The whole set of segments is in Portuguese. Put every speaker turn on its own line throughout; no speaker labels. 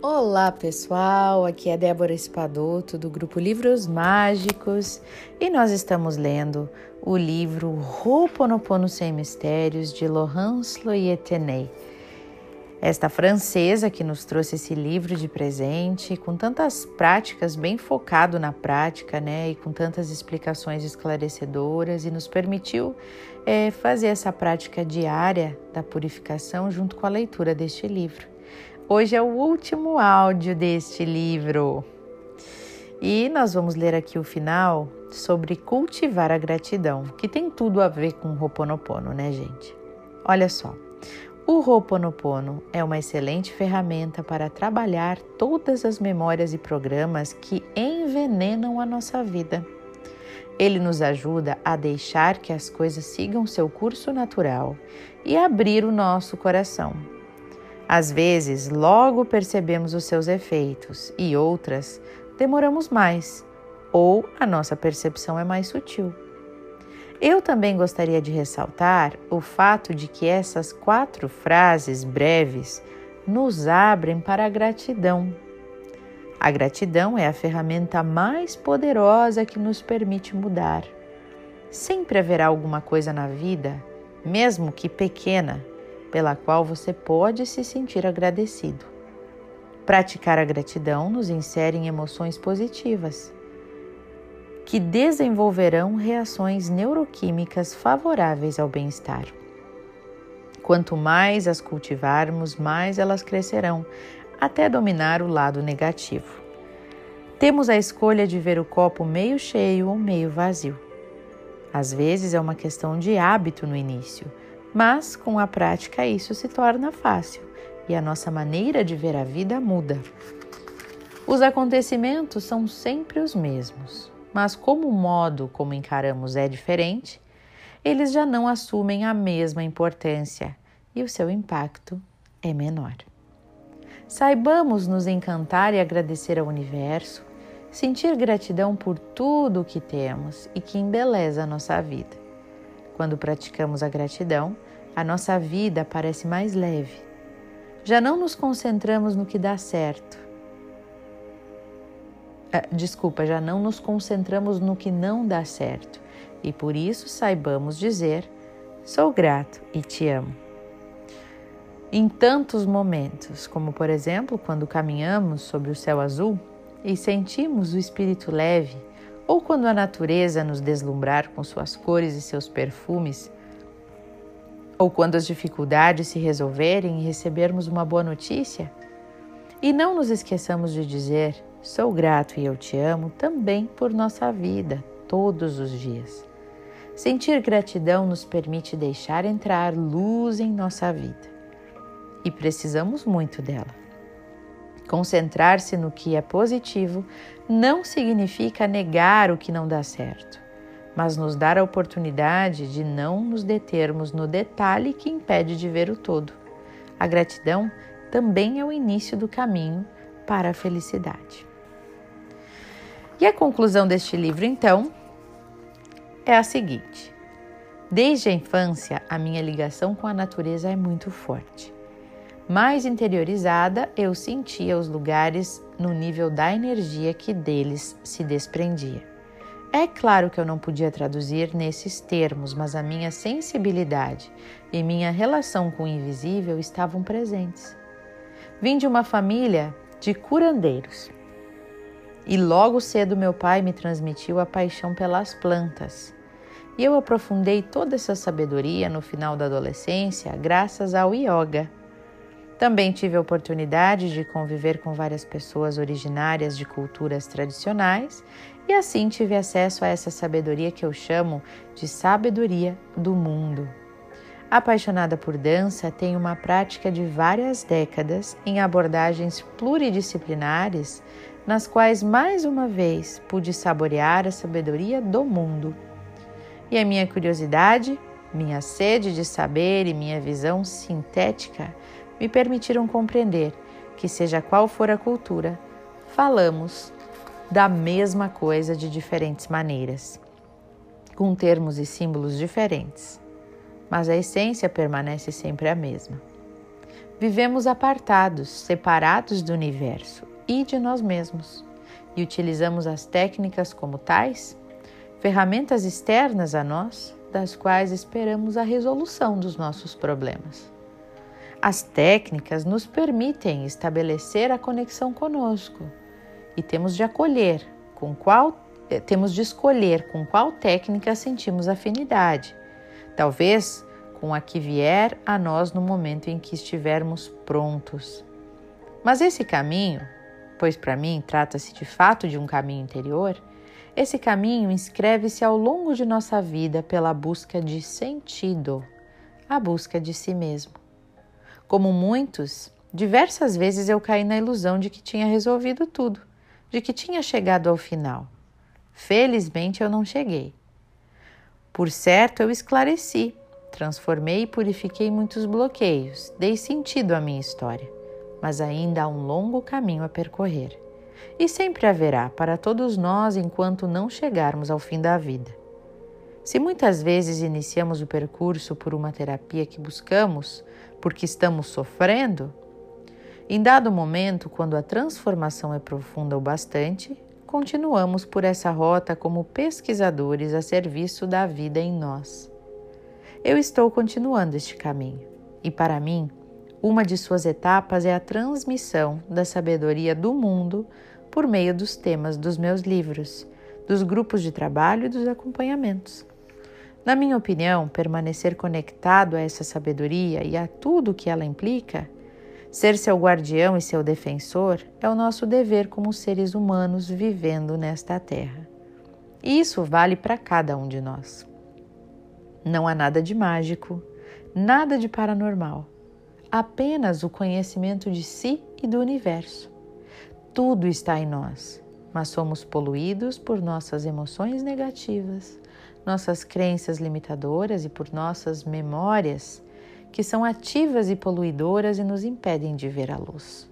Olá pessoal, aqui é Débora Espadoto do grupo Livros Mágicos e nós estamos lendo o livro Ho'oponopono Sem Mistérios de Laurence Loyetenay. Esta francesa que nos trouxe esse livro de presente, com tantas práticas, bem focado na prática, né, e com tantas explicações esclarecedoras, e nos permitiu é, fazer essa prática diária da purificação junto com a leitura deste livro. Hoje é o último áudio deste livro. E nós vamos ler aqui o final sobre cultivar a gratidão, que tem tudo a ver com o Ho'oponopono, né, gente? Olha só. O Ho'oponopono é uma excelente ferramenta para trabalhar todas as memórias e programas que envenenam a nossa vida. Ele nos ajuda a deixar que as coisas sigam seu curso natural e abrir o nosso coração às vezes, logo percebemos os seus efeitos e outras demoramos mais ou a nossa percepção é mais sutil. Eu também gostaria de ressaltar o fato de que essas quatro frases breves nos abrem para a gratidão. A gratidão é a ferramenta mais poderosa que nos permite mudar. Sempre haverá alguma coisa na vida, mesmo que pequena, pela qual você pode se sentir agradecido. Praticar a gratidão nos insere em emoções positivas, que desenvolverão reações neuroquímicas favoráveis ao bem-estar. Quanto mais as cultivarmos, mais elas crescerão, até dominar o lado negativo. Temos a escolha de ver o copo meio cheio ou meio vazio. Às vezes é uma questão de hábito no início mas com a prática isso se torna fácil e a nossa maneira de ver a vida muda. Os acontecimentos são sempre os mesmos, mas como o modo como encaramos é diferente, eles já não assumem a mesma importância e o seu impacto é menor. Saibamos nos encantar e agradecer ao universo, sentir gratidão por tudo o que temos e que embeleza a nossa vida. Quando praticamos a gratidão, a nossa vida parece mais leve. Já não nos concentramos no que dá certo. Ah, desculpa, já não nos concentramos no que não dá certo. E por isso saibamos dizer: sou grato e te amo. Em tantos momentos, como por exemplo quando caminhamos sobre o céu azul e sentimos o espírito leve ou quando a natureza nos deslumbrar com suas cores e seus perfumes, ou quando as dificuldades se resolverem e recebermos uma boa notícia. E não nos esqueçamos de dizer: sou grato e eu te amo também por nossa vida, todos os dias. Sentir gratidão nos permite deixar entrar luz em nossa vida. E precisamos muito dela. Concentrar-se no que é positivo não significa negar o que não dá certo, mas nos dar a oportunidade de não nos determos no detalhe que impede de ver o todo. A gratidão também é o início do caminho para a felicidade. E a conclusão deste livro, então, é a seguinte: Desde a infância, a minha ligação com a natureza é muito forte mais interiorizada, eu sentia os lugares no nível da energia que deles se desprendia. É claro que eu não podia traduzir nesses termos, mas a minha sensibilidade e minha relação com o invisível estavam presentes. Vim de uma família de curandeiros e logo cedo meu pai me transmitiu a paixão pelas plantas. E eu aprofundei toda essa sabedoria no final da adolescência graças ao yoga também tive a oportunidade de conviver com várias pessoas originárias de culturas tradicionais e assim tive acesso a essa sabedoria que eu chamo de sabedoria do mundo. Apaixonada por dança, tenho uma prática de várias décadas em abordagens pluridisciplinares, nas quais mais uma vez pude saborear a sabedoria do mundo. E a minha curiosidade, minha sede de saber e minha visão sintética me permitiram compreender que, seja qual for a cultura, falamos da mesma coisa de diferentes maneiras, com termos e símbolos diferentes, mas a essência permanece sempre a mesma. Vivemos apartados, separados do universo e de nós mesmos, e utilizamos as técnicas como tais, ferramentas externas a nós, das quais esperamos a resolução dos nossos problemas. As técnicas nos permitem estabelecer a conexão conosco e temos de acolher com qual eh, temos de escolher com qual técnica sentimos afinidade. Talvez com a que vier a nós no momento em que estivermos prontos. Mas esse caminho, pois para mim trata-se de fato de um caminho interior, esse caminho inscreve-se ao longo de nossa vida pela busca de sentido, a busca de si mesmo. Como muitos, diversas vezes eu caí na ilusão de que tinha resolvido tudo, de que tinha chegado ao final. Felizmente eu não cheguei. Por certo, eu esclareci, transformei e purifiquei muitos bloqueios, dei sentido à minha história, mas ainda há um longo caminho a percorrer. E sempre haverá para todos nós enquanto não chegarmos ao fim da vida. Se muitas vezes iniciamos o percurso por uma terapia que buscamos porque estamos sofrendo, em dado momento, quando a transformação é profunda o bastante, continuamos por essa rota como pesquisadores a serviço da vida em nós. Eu estou continuando este caminho e, para mim, uma de suas etapas é a transmissão da sabedoria do mundo por meio dos temas dos meus livros, dos grupos de trabalho e dos acompanhamentos. Na minha opinião, permanecer conectado a essa sabedoria e a tudo o que ela implica, ser seu guardião e seu defensor, é o nosso dever como seres humanos vivendo nesta terra. E isso vale para cada um de nós. Não há nada de mágico, nada de paranormal, apenas o conhecimento de si e do universo. Tudo está em nós, mas somos poluídos por nossas emoções negativas, nossas crenças limitadoras e por nossas memórias, que são ativas e poluidoras e nos impedem de ver a luz.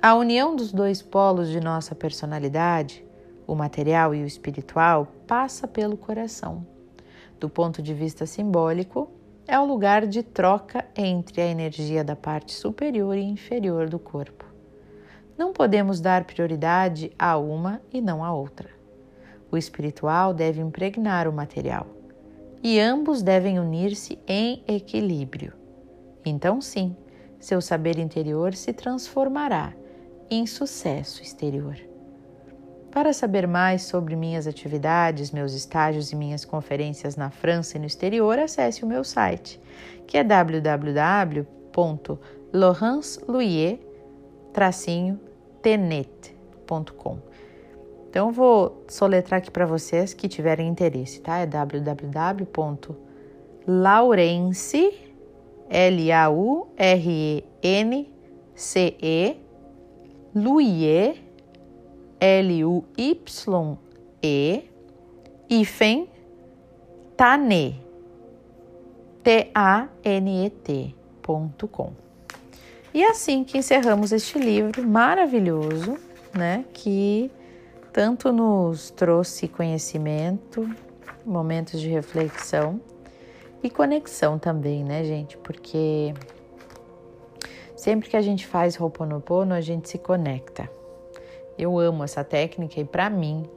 A união dos dois polos de nossa personalidade, o material e o espiritual, passa pelo coração. Do ponto de vista simbólico, é o lugar de troca entre a energia da parte superior e inferior do corpo. Não podemos dar prioridade a uma e não a outra. O espiritual deve impregnar o material e ambos devem unir-se em equilíbrio. Então, sim, seu saber interior se transformará em sucesso exterior. Para saber mais sobre minhas atividades, meus estágios e minhas conferências na França e no exterior, acesse o meu site, que é www.laurencelouier-tenet.com. Então, vou soletrar aqui para vocês que tiverem interesse, tá? É www.laurence, L-A-U-R-E-N-C-E, Louier, L-U-Y-E, hífen, Tane, T-A-N-E-T.com. E é assim que encerramos este livro maravilhoso, né? Que tanto nos trouxe conhecimento, momentos de reflexão e conexão também, né, gente? Porque sempre que a gente faz Ho'oponopono, a gente se conecta. Eu amo essa técnica e para mim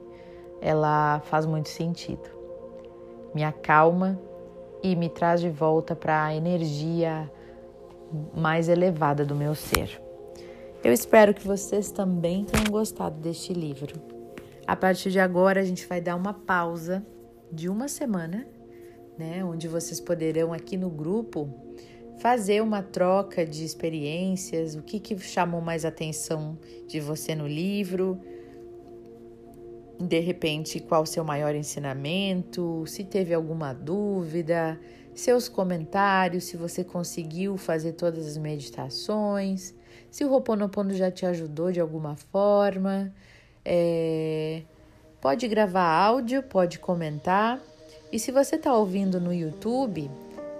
ela faz muito sentido. Me acalma e me traz de volta para a energia mais elevada do meu ser. Eu espero que vocês também tenham gostado deste livro. A partir de agora, a gente vai dar uma pausa de uma semana, né? Onde vocês poderão aqui no grupo fazer uma troca de experiências, o que, que chamou mais atenção de você no livro, de repente qual o seu maior ensinamento, se teve alguma dúvida, seus comentários, se você conseguiu fazer todas as meditações, se o Roponopono já te ajudou de alguma forma. É, pode gravar áudio, pode comentar. E se você está ouvindo no YouTube,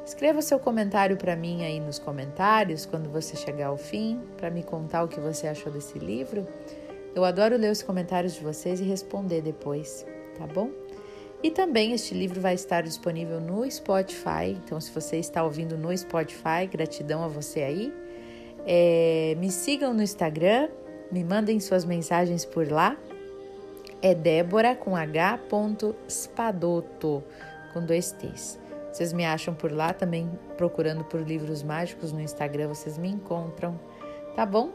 escreva seu comentário para mim aí nos comentários quando você chegar ao fim, para me contar o que você achou desse livro. Eu adoro ler os comentários de vocês e responder depois, tá bom? E também este livro vai estar disponível no Spotify. Então, se você está ouvindo no Spotify, gratidão a você aí. É, me sigam no Instagram, me mandem suas mensagens por lá. É Débora com H. Spadoto, com dois T's. Vocês me acham por lá também, procurando por livros mágicos no Instagram, vocês me encontram, tá bom?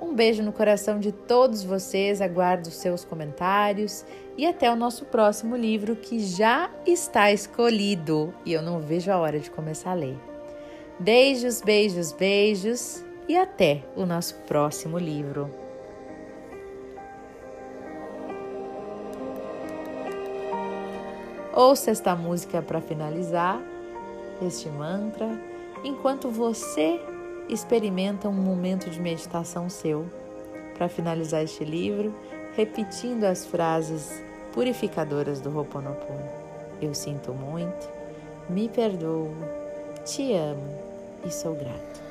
Um beijo no coração de todos vocês, aguardo os seus comentários e até o nosso próximo livro que já está escolhido e eu não vejo a hora de começar a ler. Beijos, beijos, beijos e até o nosso próximo livro. Ouça esta música para finalizar este mantra, enquanto você experimenta um momento de meditação seu. Para finalizar este livro, repetindo as frases purificadoras do Ho'oponopono. Eu sinto muito, me perdoo, te amo e sou grato.